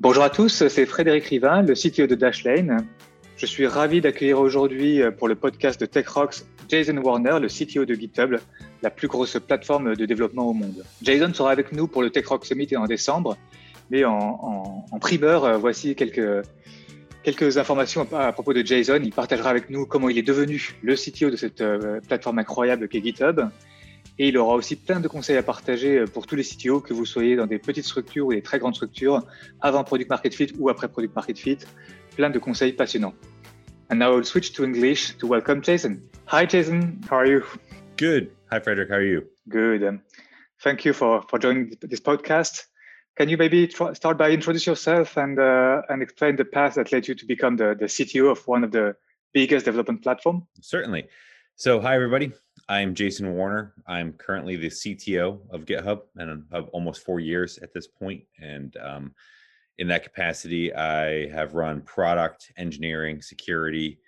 Bonjour à tous, c'est Frédéric Rivin, le CTO de Dashlane. Je suis ravi d'accueillir aujourd'hui euh, pour le podcast de TechRox Jason Warner, le CTO de GitHub, la plus grosse plateforme de développement au monde. Jason sera avec nous pour le TechRox Summit en décembre, mais en, primeur, euh, voici quelques, quelques informations à propos de Jason. Il partagera avec nous comment il est devenu le CTO de cette euh, plateforme incroyable qu'est GitHub, et il aura aussi plein de conseils à partager euh, pour tous les CTO, que vous soyez dans des petites structures ou des très grandes structures, avant Product Market Fit ou après Product Market Fit. Plein de conseils passionnants. And now I'll switch to English to welcome Jason. Hi, Jason. How are you? Good. Hi, Frederick. How are you? Good. Um, thank you for, for joining this podcast. Can you maybe try, start by introduce yourself and uh, and explain the path that led you to become the, the CTO of one of the biggest development platform? Certainly. So, hi everybody. I'm Jason Warner. I'm currently the CTO of GitHub and of almost four years at this point. And um, in that capacity, I have run product, engineering, security,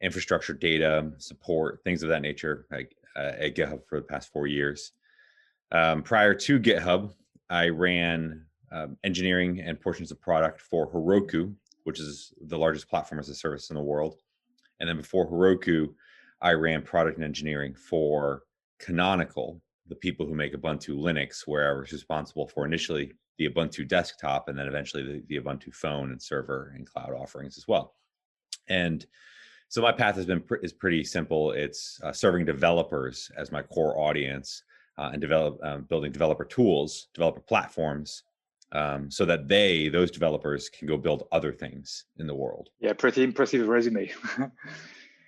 infrastructure, data, support, things of that nature at, uh, at GitHub for the past four years. Um, prior to GitHub, I ran um, engineering and portions of product for Heroku, which is the largest platform as a service in the world. And then before Heroku, I ran product and engineering for Canonical, the people who make Ubuntu Linux, where I was responsible for initially the Ubuntu desktop and then eventually the, the Ubuntu phone and server and cloud offerings as well. And so my path has been pr- is pretty simple. It's uh, serving developers as my core audience uh, and develop um, building developer tools, developer platforms, um, so that they those developers can go build other things in the world. Yeah, pretty impressive resume.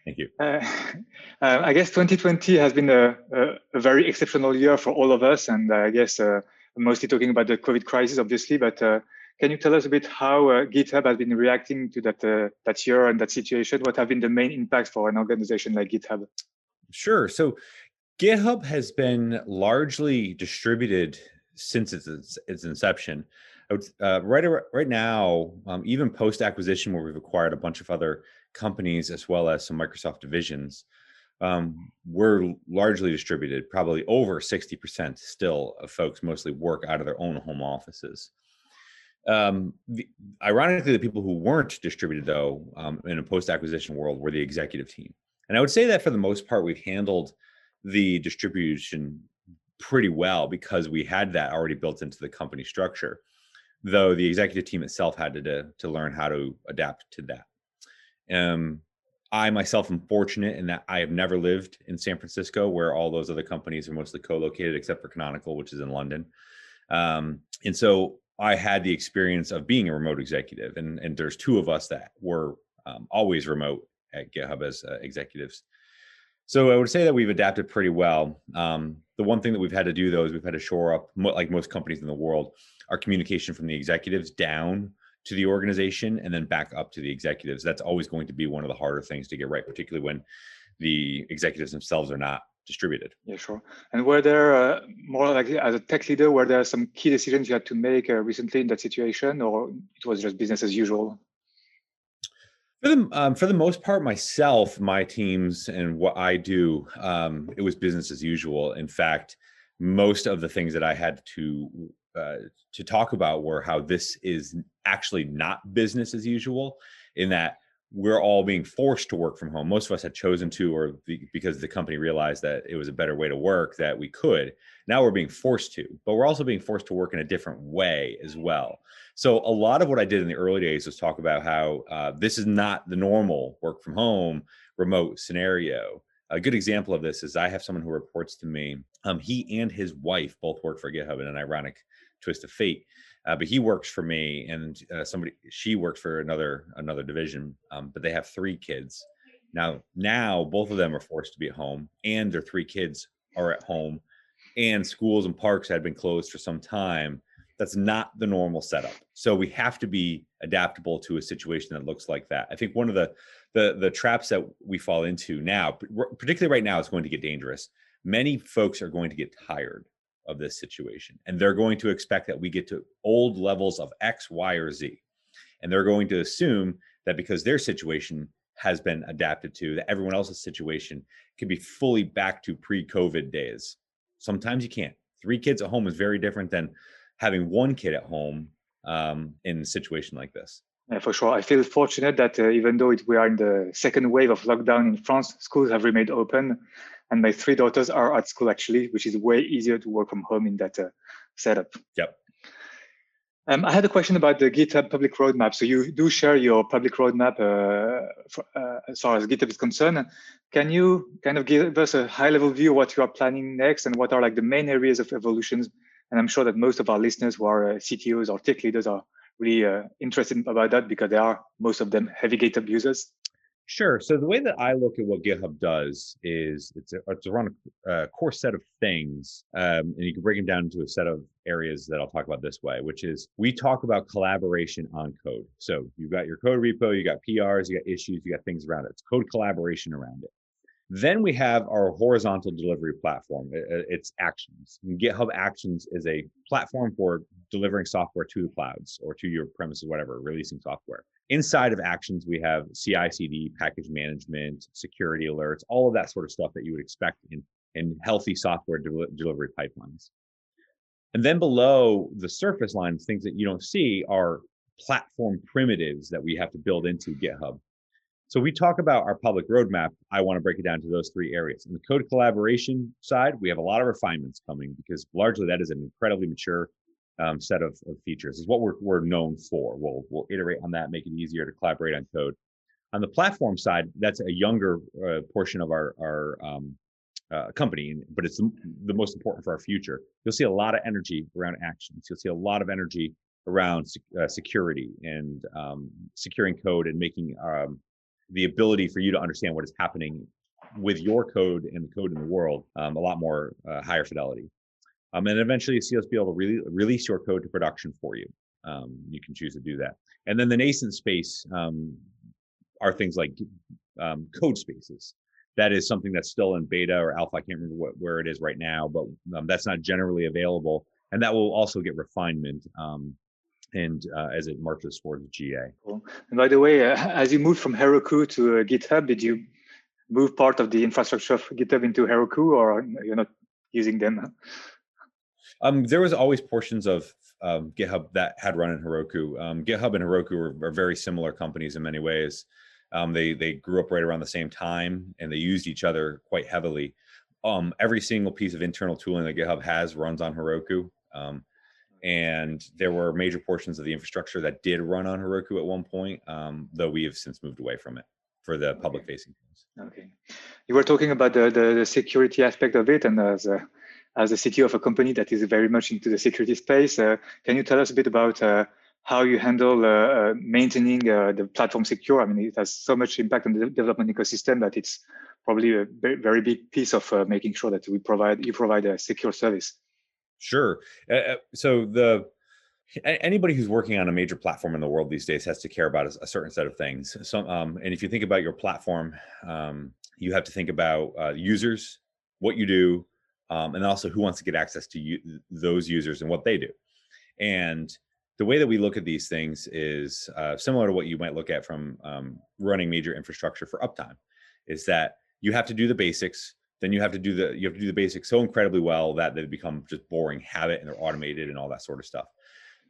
Thank you. Uh, uh, I guess 2020 has been a, a, a, very exceptional year for all of us, and I guess uh, mostly talking about the COVID crisis, obviously. But uh, can you tell us a bit how uh, GitHub has been reacting to that uh, that year and that situation? What have been the main impacts for an organization like GitHub? Sure. So GitHub has been largely distributed since its its inception. Uh, right right now, um, even post acquisition, where we've acquired a bunch of other companies as well as some Microsoft divisions, um, we're largely distributed. Probably over sixty percent still of folks mostly work out of their own home offices. Um, the, ironically, the people who weren't distributed though um, in a post acquisition world were the executive team, and I would say that for the most part we've handled the distribution pretty well because we had that already built into the company structure though the executive team itself had to, to, to learn how to adapt to that um, i myself am fortunate in that i have never lived in san francisco where all those other companies are mostly co-located except for canonical which is in london um, and so i had the experience of being a remote executive and, and there's two of us that were um, always remote at github as uh, executives so I would say that we've adapted pretty well. Um, the one thing that we've had to do though is we've had to shore up, like most companies in the world, our communication from the executives down to the organization and then back up to the executives. That's always going to be one of the harder things to get right, particularly when the executives themselves are not distributed. Yeah, sure. And were there uh, more like as a tech leader, were there some key decisions you had to make uh, recently in that situation, or it was just business as usual? For the um, for the most part, myself, my teams, and what I do, um, it was business as usual. In fact, most of the things that I had to uh, to talk about were how this is actually not business as usual, in that we're all being forced to work from home. Most of us had chosen to, or because the company realized that it was a better way to work, that we could. Now we're being forced to, but we're also being forced to work in a different way as well. So a lot of what I did in the early days was talk about how uh, this is not the normal work from home remote scenario. A good example of this is I have someone who reports to me. Um, he and his wife both work for GitHub in an ironic twist of fate uh, but he works for me and uh, somebody she works for another another division um, but they have three kids now now both of them are forced to be at home and their three kids are at home and schools and parks had been closed for some time that's not the normal setup so we have to be adaptable to a situation that looks like that i think one of the the the traps that we fall into now particularly right now is going to get dangerous many folks are going to get tired of this situation. And they're going to expect that we get to old levels of X, Y, or Z. And they're going to assume that because their situation has been adapted to, that everyone else's situation can be fully back to pre COVID days. Sometimes you can't. Three kids at home is very different than having one kid at home um, in a situation like this. Yeah, for sure. I feel fortunate that uh, even though it, we are in the second wave of lockdown in France, schools have remained open, and my three daughters are at school actually, which is way easier to work from home in that uh, setup. Yep. Um, I had a question about the GitHub public roadmap. So you do share your public roadmap uh, for, uh, as far as GitHub is concerned. Can you kind of give us a high-level view of what you are planning next, and what are like the main areas of evolutions? And I'm sure that most of our listeners who are uh, CTOs or tech leaders are really uh, interested about that because they are most of them heavy GitHub users. Sure. So the way that I look at what GitHub does is it's a, it's around a, a core set of things, um, and you can break them down into a set of areas that I'll talk about this way, which is we talk about collaboration on code. So you've got your code repo, you got PRs, you got issues, you got things around it. It's code collaboration around it. Then we have our horizontal delivery platform. It's Actions. GitHub Actions is a platform for delivering software to the clouds or to your premises, whatever, releasing software. Inside of Actions, we have CI CD, package management, security alerts, all of that sort of stuff that you would expect in, in healthy software del- delivery pipelines. And then below the surface line, things that you don't see are platform primitives that we have to build into GitHub. So we talk about our public roadmap. I want to break it down to those three areas. In the code collaboration side, we have a lot of refinements coming because largely that is an incredibly mature um, set of, of, features. Is what we're, we're known for. We'll we'll iterate on that, make it easier to collaborate on code. On the platform side, that's a younger uh, portion of our our um, uh, company, but it's the, most important for our future. You'll see a lot of energy around actions. You'll see a lot of energy around uh, security and um, securing code and making um, the ability for you to understand what is happening with your code and the code in the world um, a lot more uh, higher fidelity. Um, and eventually you see us be able to re- release your code to production for you. Um, you can choose to do that. And then the nascent space um, are things like um, Codespaces. That is something that's still in beta or alpha. I can't remember what, where it is right now, but um, that's not generally available. And that will also get refinement and uh, as it marches towards GA. Cool. And by the way, uh, as you moved from Heroku to uh, GitHub, did you move part of the infrastructure of GitHub into Heroku, or you're not using them? Um, there was always portions of um, GitHub that had run in Heroku. Um, GitHub and Heroku are, are, very similar companies in many ways. Um, they they grew up right around the same time, and they used each other quite heavily. Um, every single piece of internal tooling that GitHub has runs on Heroku. Um, and there were major portions of the infrastructure that did run on Heroku at one point, um, though we have since moved away from it for the okay. public facing things. Okay, you were talking about the, the, the security aspect of it, and as a, as a CTO of a company that is very much into the security space, uh, can you tell us a bit about uh, how you handle uh, uh maintaining uh, the platform secure? I mean, it has so much impact on the development ecosystem that it's probably a very, very big piece of uh, making sure that we provide you provide a secure service. Sure. Uh, so the anybody who's working on a major platform in the world these days has to care about a, certain set of things. So, um, and if you think about your platform, um, you have to think about uh, users, what you do, um, and also who wants to get access to you, those users and what they do. And the way that we look at these things is uh, similar to what you might look at from um, running major infrastructure for uptime. Is that you have to do the basics then you have to do the you have to do the basics so incredibly well that they become just boring habit and they're automated and all that sort of stuff.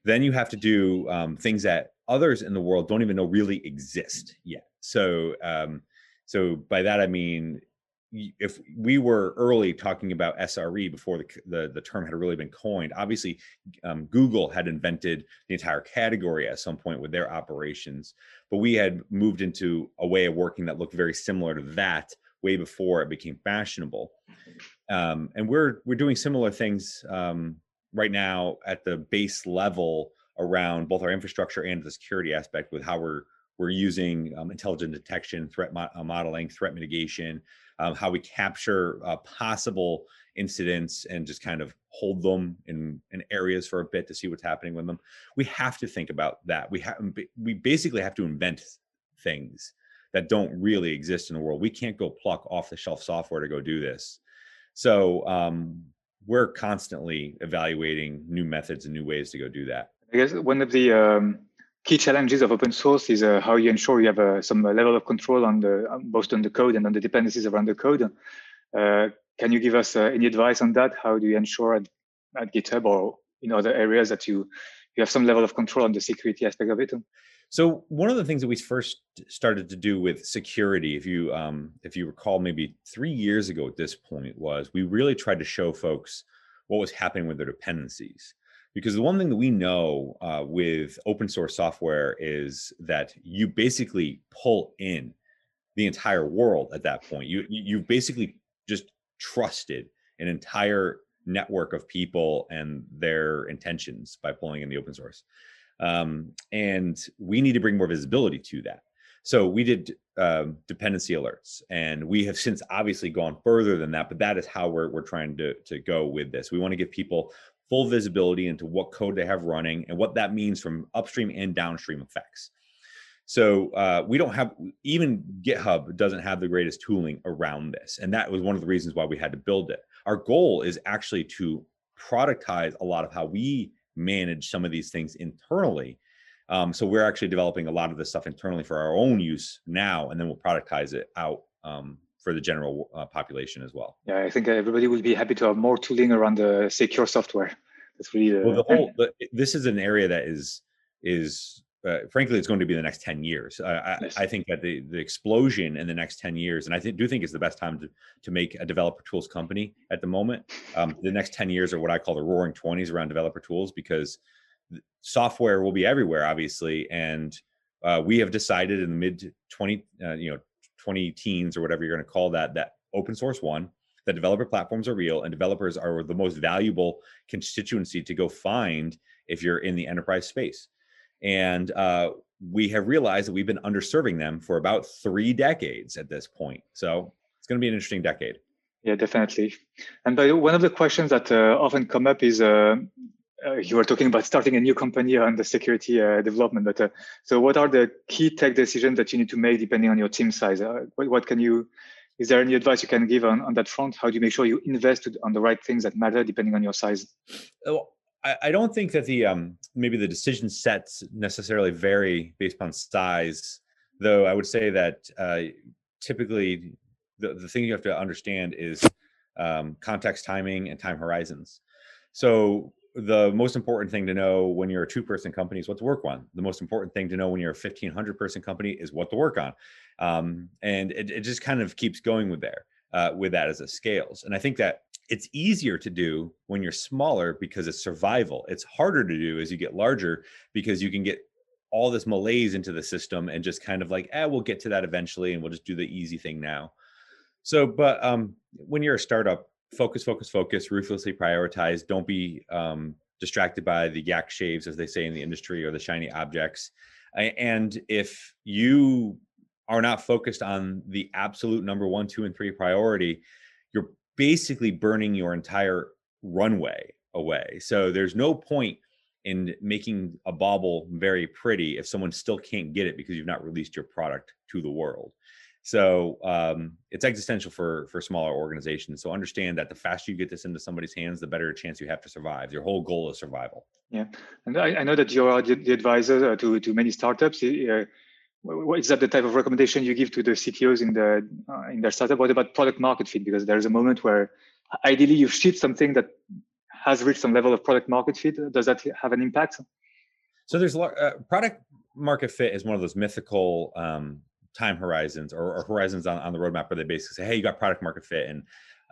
Then you have to do um, things that others in the world don't even know really exist yet. So um, so by that i mean if we were early talking about SRE before the, the, the term had really been coined, obviously um, Google had invented the entire category at some point with their operations, but we had moved into a way of working that looked very similar to that way before it became fashionable. Um, and we're we're doing similar things um, right now at the base level around both our infrastructure and the security aspect with how we're we're using um, intelligent detection, threat mo- uh, modeling, threat mitigation, um, how we capture uh, possible incidents and just kind of hold them in, in areas for a bit to see what's happening with them. We have to think about that. We have we basically have to invent things that don't really exist in the world. We can't go pluck off the shelf software to go do this. So um, we're constantly evaluating new methods and new ways to go do that. I guess one of the um, key challenges of open source is uh, how you ensure you have uh, some level of control on the both on the code and on the dependencies around the code. Uh, can you give us uh, any advice on that? How do you ensure at, at GitHub or in other areas that you you have some level of control on the security aspect of it. So one of the things that we first started to do with security, if you um, if you recall, maybe three years ago at this point, was we really tried to show folks what was happening with their dependencies. Because the one thing that we know uh, with open source software is that you basically pull in the entire world at that point. You you basically just trusted an entire network of people and their intentions by pulling in the open source. Um, and we need to bring more visibility to that. So we did um, dependency alerts, and we have since obviously gone further than that. But that is how we're we're trying to to go with this. We want to give people full visibility into what code they have running and what that means from upstream and downstream effects. So uh, we don't have even GitHub doesn't have the greatest tooling around this, and that was one of the reasons why we had to build it. Our goal is actually to productize a lot of how we manage some of these things internally. Um, so we're actually developing a lot of this stuff internally for our own use now, and then we'll productize it out um, for the general uh, population as well. Yeah, I think everybody will be happy to have more tooling around the secure software. That's really the, well, the whole. The, this is an area that is is uh, frankly, it's going to be the next 10 years. I, yes. I, I, think that the, the explosion in the next 10 years, and I th- do think it's the best time to, to make a developer tools company at the moment. Um, the next 10 years are what I call the roaring 20s around developer tools because software will be everywhere, obviously. And uh, we have decided in the mid 20, uh, you know, 20 teens or whatever you're going to call that, that open source one, that developer platforms are real and developers are the most valuable constituency to go find if you're in the enterprise space and uh, we have realized that we've been underserving them for about three decades at this point. So it's going to be an interesting decade. Yeah, definitely. And by one of the questions that uh, often come up is uh, uh, you were talking about starting a new company on the security uh, development. But uh, so, what are the key tech decisions that you need to make depending on your team size? What, what, can you? Is there any advice you can give on, on that front? How do you make sure you invest on the right things that matter depending on your size? Well, I, don't think that the um, maybe the decision sets necessarily vary based on size, though. I would say that uh, typically the, the thing you have to understand is um, context timing and time horizons. So the most important thing to know when you're a two person company is what to work on. The most important thing to know when you're a 1500 person company is what to work on. Um, and it, it, just kind of keeps going with there, uh, with that as it scales. And I think that it's easier to do when you're smaller because it's survival. It's harder to do as you get larger because you can get all this malaise into the system and just kind of like, eh, we'll get to that eventually and we'll just do the easy thing now. So, but um, when you're a startup, focus, focus, focus, ruthlessly prioritize. Don't be um, distracted by the yak shaves, as they say in the industry, or the shiny objects. And if you are not focused on the absolute number one, two, and three priority, you're basically burning your entire runway away. So there's no point in making a bauble very pretty if someone still can't get it because you've not released your product to the world. So um, it's existential for for smaller organizations. So understand that the faster you get this into somebody's hands, the better chance you have to survive. Your whole goal is survival. Yeah, and I, I know that you're the advisor uh, to to many startups. Uh, is that the type of recommendation you give to the CTOs in the uh, in their startup? What about product market fit? Because there's a moment where ideally you've shipped something that has reached some level of product market fit. Does that have an impact? So there's uh, product market fit is one of those mythical um, time horizons or, or, horizons on, on the roadmap where they basically say, "Hey, you got product market fit," and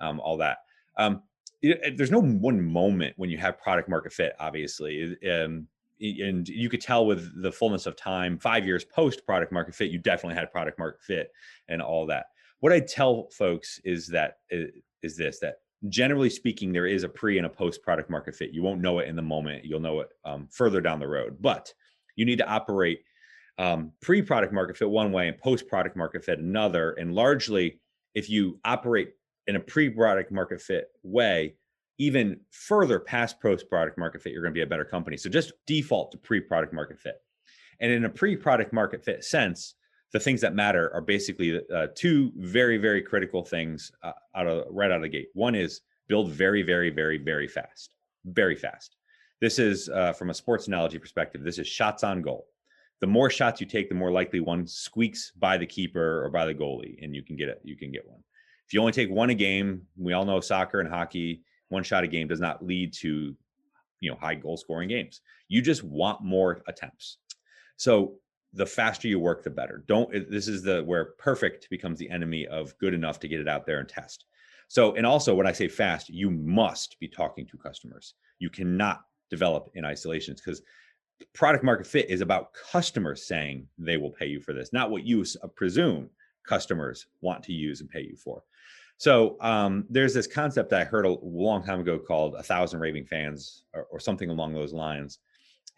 um, all that. Um, it, there's no one moment when you have product market fit. Obviously, um, and you could tell with the fullness of time, five years post product market fit, you definitely had product market fit and all that. What I tell folks is that is this that generally speaking, there is a pre and a post product market fit. You won't know it in the moment; you'll know it um, further down the road. But you need to operate um, pre product market fit one way and post product market fit another. And largely, if you operate in a pre product market fit way, even further past post product market fit, you're going to be a better company. So just default to pre product market fit. And in a pre product market fit sense, the things that matter are basically uh, two very, very critical things uh, out of right out of the gate. One is build very, very, very, very fast, very fast. This is uh, from a sports analogy perspective. This is shots on goal. The more shots you take, the more likely one squeaks by the keeper or by the goalie, and you can get it. You can get one. If you only take one a game, we all know soccer and hockey one shot a game does not lead to you know high goal scoring games. You just want more attempts. So the faster you work, the better. Don't this is the where perfect becomes the enemy of good enough to get it out there and test. So, and also when I say fast, you must be talking to customers. You cannot develop in isolations because product market fit is about customers saying they will pay you for this, not what you uh, presume customers want to use and pay you for. So um, there's this concept that I heard a long time ago called a thousand raving fans or, or, something along those lines.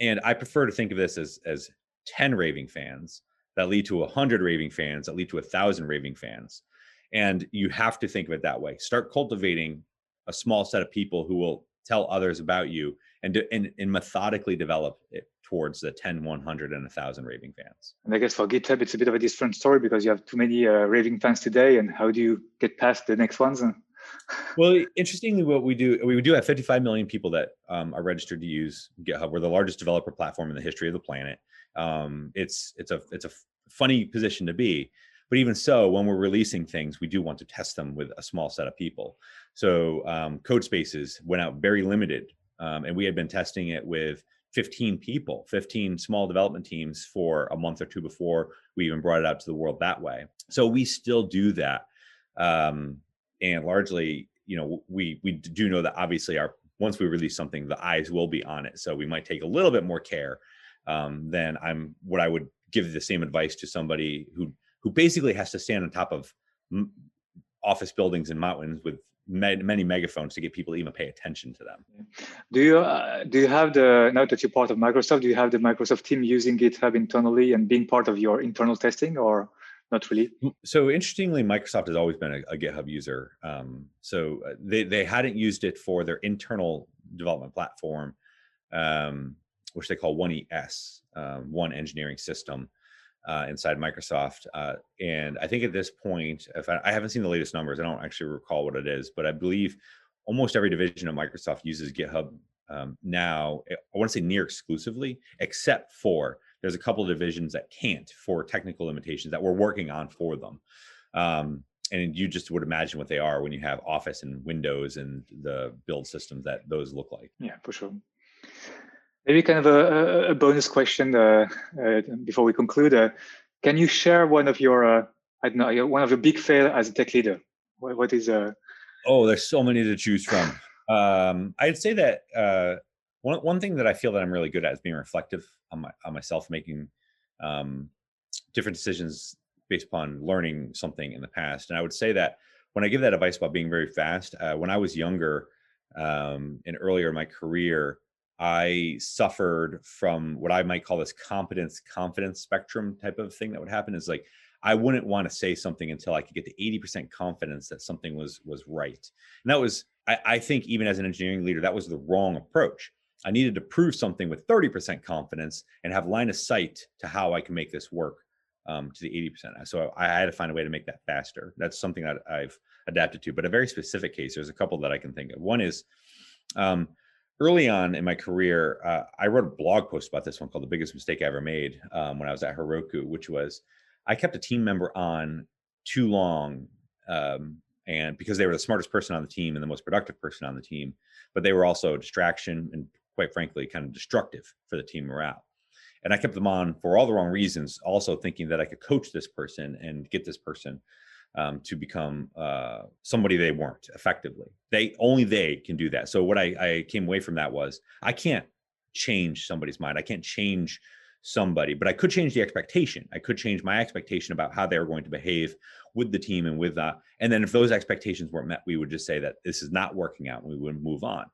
And I prefer to think of this as, as 10 raving fans that lead to a hundred raving fans that lead to a thousand raving fans. And you have to think of it that way. Start cultivating a small set of people who will tell others about you and, do, and, and methodically develop it towards the 10 100 and 1000 raving fans. And i guess for github it's a bit of a different story because you have too many uh, raving fans today and how do you get past the next ones well interestingly what we do we do have 55 million people that um, are registered to use github. We're the largest developer platform in the history of the planet. Um, it's it's a it's a funny position to be but even so, when we're releasing things, we do want to test them with a small set of people. So um, Codespaces went out very limited, um, and we had been testing it with 15 people, 15 small development teams for a month or two before we even brought it out to the world that way. So we still do that, um, and largely, you know, we we do know that obviously our once we release something, the eyes will be on it. So we might take a little bit more care um, than I'm what I would give the same advice to somebody who who basically has to stand on top of m- office buildings and mountains with many megaphones to get people to even pay attention to them. Do you uh, do you have the now that you're part of Microsoft? Do you have the Microsoft team using GitHub internally and being part of your internal testing, or not really? So interestingly, Microsoft has always been a, a GitHub user. Um, so uh, they they hadn't used it for their internal development platform, um, which they call One ES, um, One Engineering System uh, inside Microsoft. Uh, and I think at this point, if I, I, haven't seen the latest numbers, I don't actually recall what it is, but I believe almost every division of Microsoft uses GitHub um, now. Eh, I want to say near exclusively, except for there's a couple of divisions that can't for technical limitations that we're working on for them. Um, and you just would imagine what they are when you have Office and Windows and the build systems that those look like. Yeah, for sure. Maybe kind of a, a bonus question uh, uh, before we conclude. Uh, can you share one of your, uh, I don't know, one of your big fail as a tech leader? what, what is? Uh... Oh, there's so many to choose from. Um, I'd say that uh, one one thing that I feel that I'm really good at is being reflective on my on myself, making um, different decisions based upon learning something in the past. And I would say that when I give that advice about being very fast, when I was younger um, and earlier in my career, I suffered from what I might call this competence confidence spectrum type of thing that would happen is like I wouldn't want to say something until I could get to 80% confidence that something was was right. And that was I, I think even as an engineering leader, that was the wrong approach. I needed to prove something with 30% confidence and have line of sight to how I can make this work um, to the 80%. So I, I had to find a way to make that faster. That's something that I've adapted to. But a very specific case, there's a couple that I can think of. One is um, early on in my career, uh, I wrote a blog post about this one called "The Biggest Mistake I Ever Made" um, when I was at Heroku, which was I kept a team member on too long, um, and because they were the smartest person on the team and the most productive person on the team, but they were also a distraction and, quite frankly, kind of destructive for the team morale. And I kept them on for all the wrong reasons, also thinking that I could coach this person and get this person um, to become uh, somebody they weren't effectively. They only they can do that. So what I, I came away from that was I can't change somebody's mind. I can't change somebody, but I could change the expectation. I could change my expectation about how they were going to behave with the team and with that. And then if those expectations weren't met, we would just say that this is not working out and we would move on.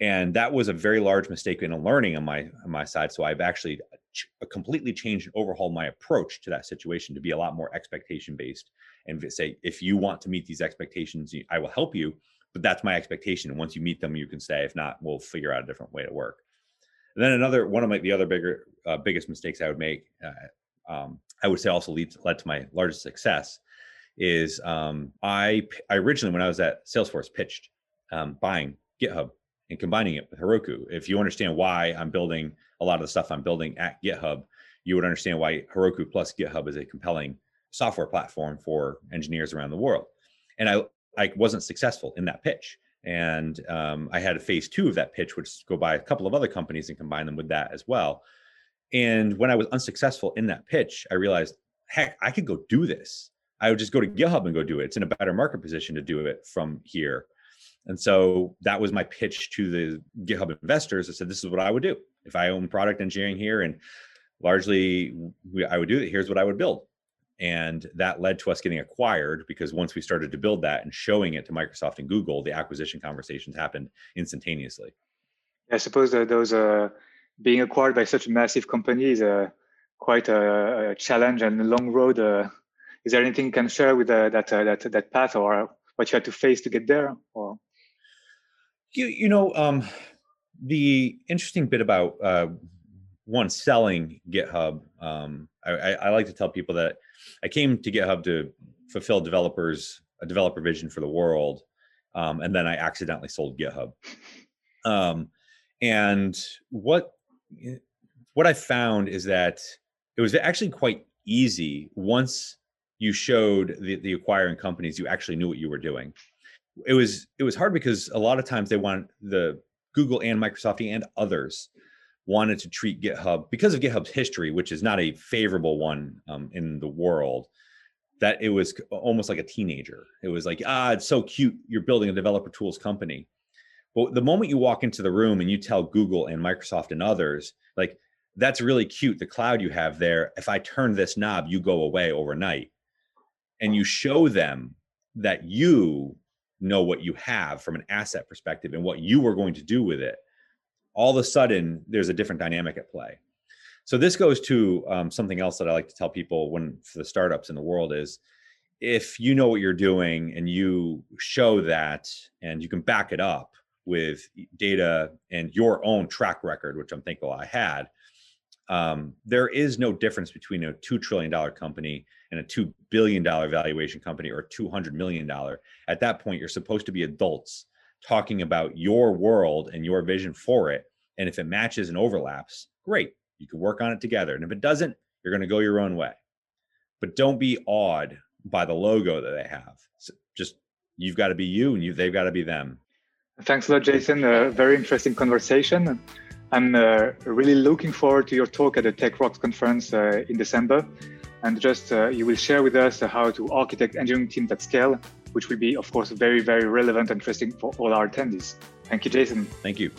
And that was a very large mistake in a learning on my on my side. So I've actually completely changed and overhauled my approach to that situation to be a lot more expectation based and say, if you want to meet these expectations, I will help you. But that's my expectation. And once you meet them, you can say, if not, we'll figure out a different way to work. And then another one of my the other bigger uh, biggest mistakes I would make, uh, um, I would say also leads led to my largest success is um, I I originally when I was at Salesforce pitched um, buying GitHub and combining it with Heroku. If you understand why I'm building a lot of the stuff I'm building at GitHub, you would understand why Heroku plus GitHub is a compelling software platform for engineers around the world. And I, I wasn't successful in that pitch. And um, I had a phase two of that pitch, which go buy a couple of other companies and combine them with that as well. And when I was unsuccessful in that pitch, I realized, heck, I could go do this. I would just go to GitHub and go do it. It's in a better market position to do it from here. And so that was my pitch to the GitHub investors. I said, this is what I would do. If I own product engineering here and largely I would do it, here's what I would build. And that led to us getting acquired because once we started to build that and showing it to Microsoft and Google, the acquisition conversations happened instantaneously. I suppose that those uh, being acquired by such a massive company is uh, quite a, a, challenge and a long road. Uh, is there anything you can share with uh, that uh, that that path or what you had to face to get there? Or you you know um, the interesting bit about uh, one selling GitHub. Um, I, I, like to tell people that I came to GitHub to fulfill developers a developer vision for the world, um, and then I accidentally sold GitHub. Um, and what what I found is that it was actually quite easy once you showed the, the acquiring companies you actually knew what you were doing. It was it was hard because a lot of times they want the Google and Microsoft and others wanted to treat GitHub because of GitHub's history, which is not a favorable one um, in the world. That it was almost like a teenager. It was like, ah, it's so cute. You're building a developer tools company. But the moment you walk into the room and you tell Google and Microsoft and others, like, that's really cute. The cloud you have there, if I turn this knob, you go away overnight. And you show them that you know what you have from an asset perspective and what you were going to do with it. All of a sudden, there's a different dynamic at play. So this goes to um, something else that I like to tell people when for the startups in the world is if you know what you're doing and you show that and you can back it up with data and your own track record, which I'm thankful I had, um, there is no difference between a $2 trillion company and a $2 billion valuation company or $200 million. At that point, you're supposed to be adults talking about your world and your vision for it. And if it matches and overlaps, great, you can work on it together. And if it doesn't, you're going to go your own way. But don't be awed by the logo that they have. So just you've got to be you and you, they've got to be them. Thanks a lot, Jason. A very interesting conversation. I'm uh, really looking forward to your talk at the Tech Rocks conference uh, in December. And just uh, you will share with us how to architect engineering teams at scale, which will be, of course, very, very relevant and interesting for all our attendees. Thank you, Jason. Thank you.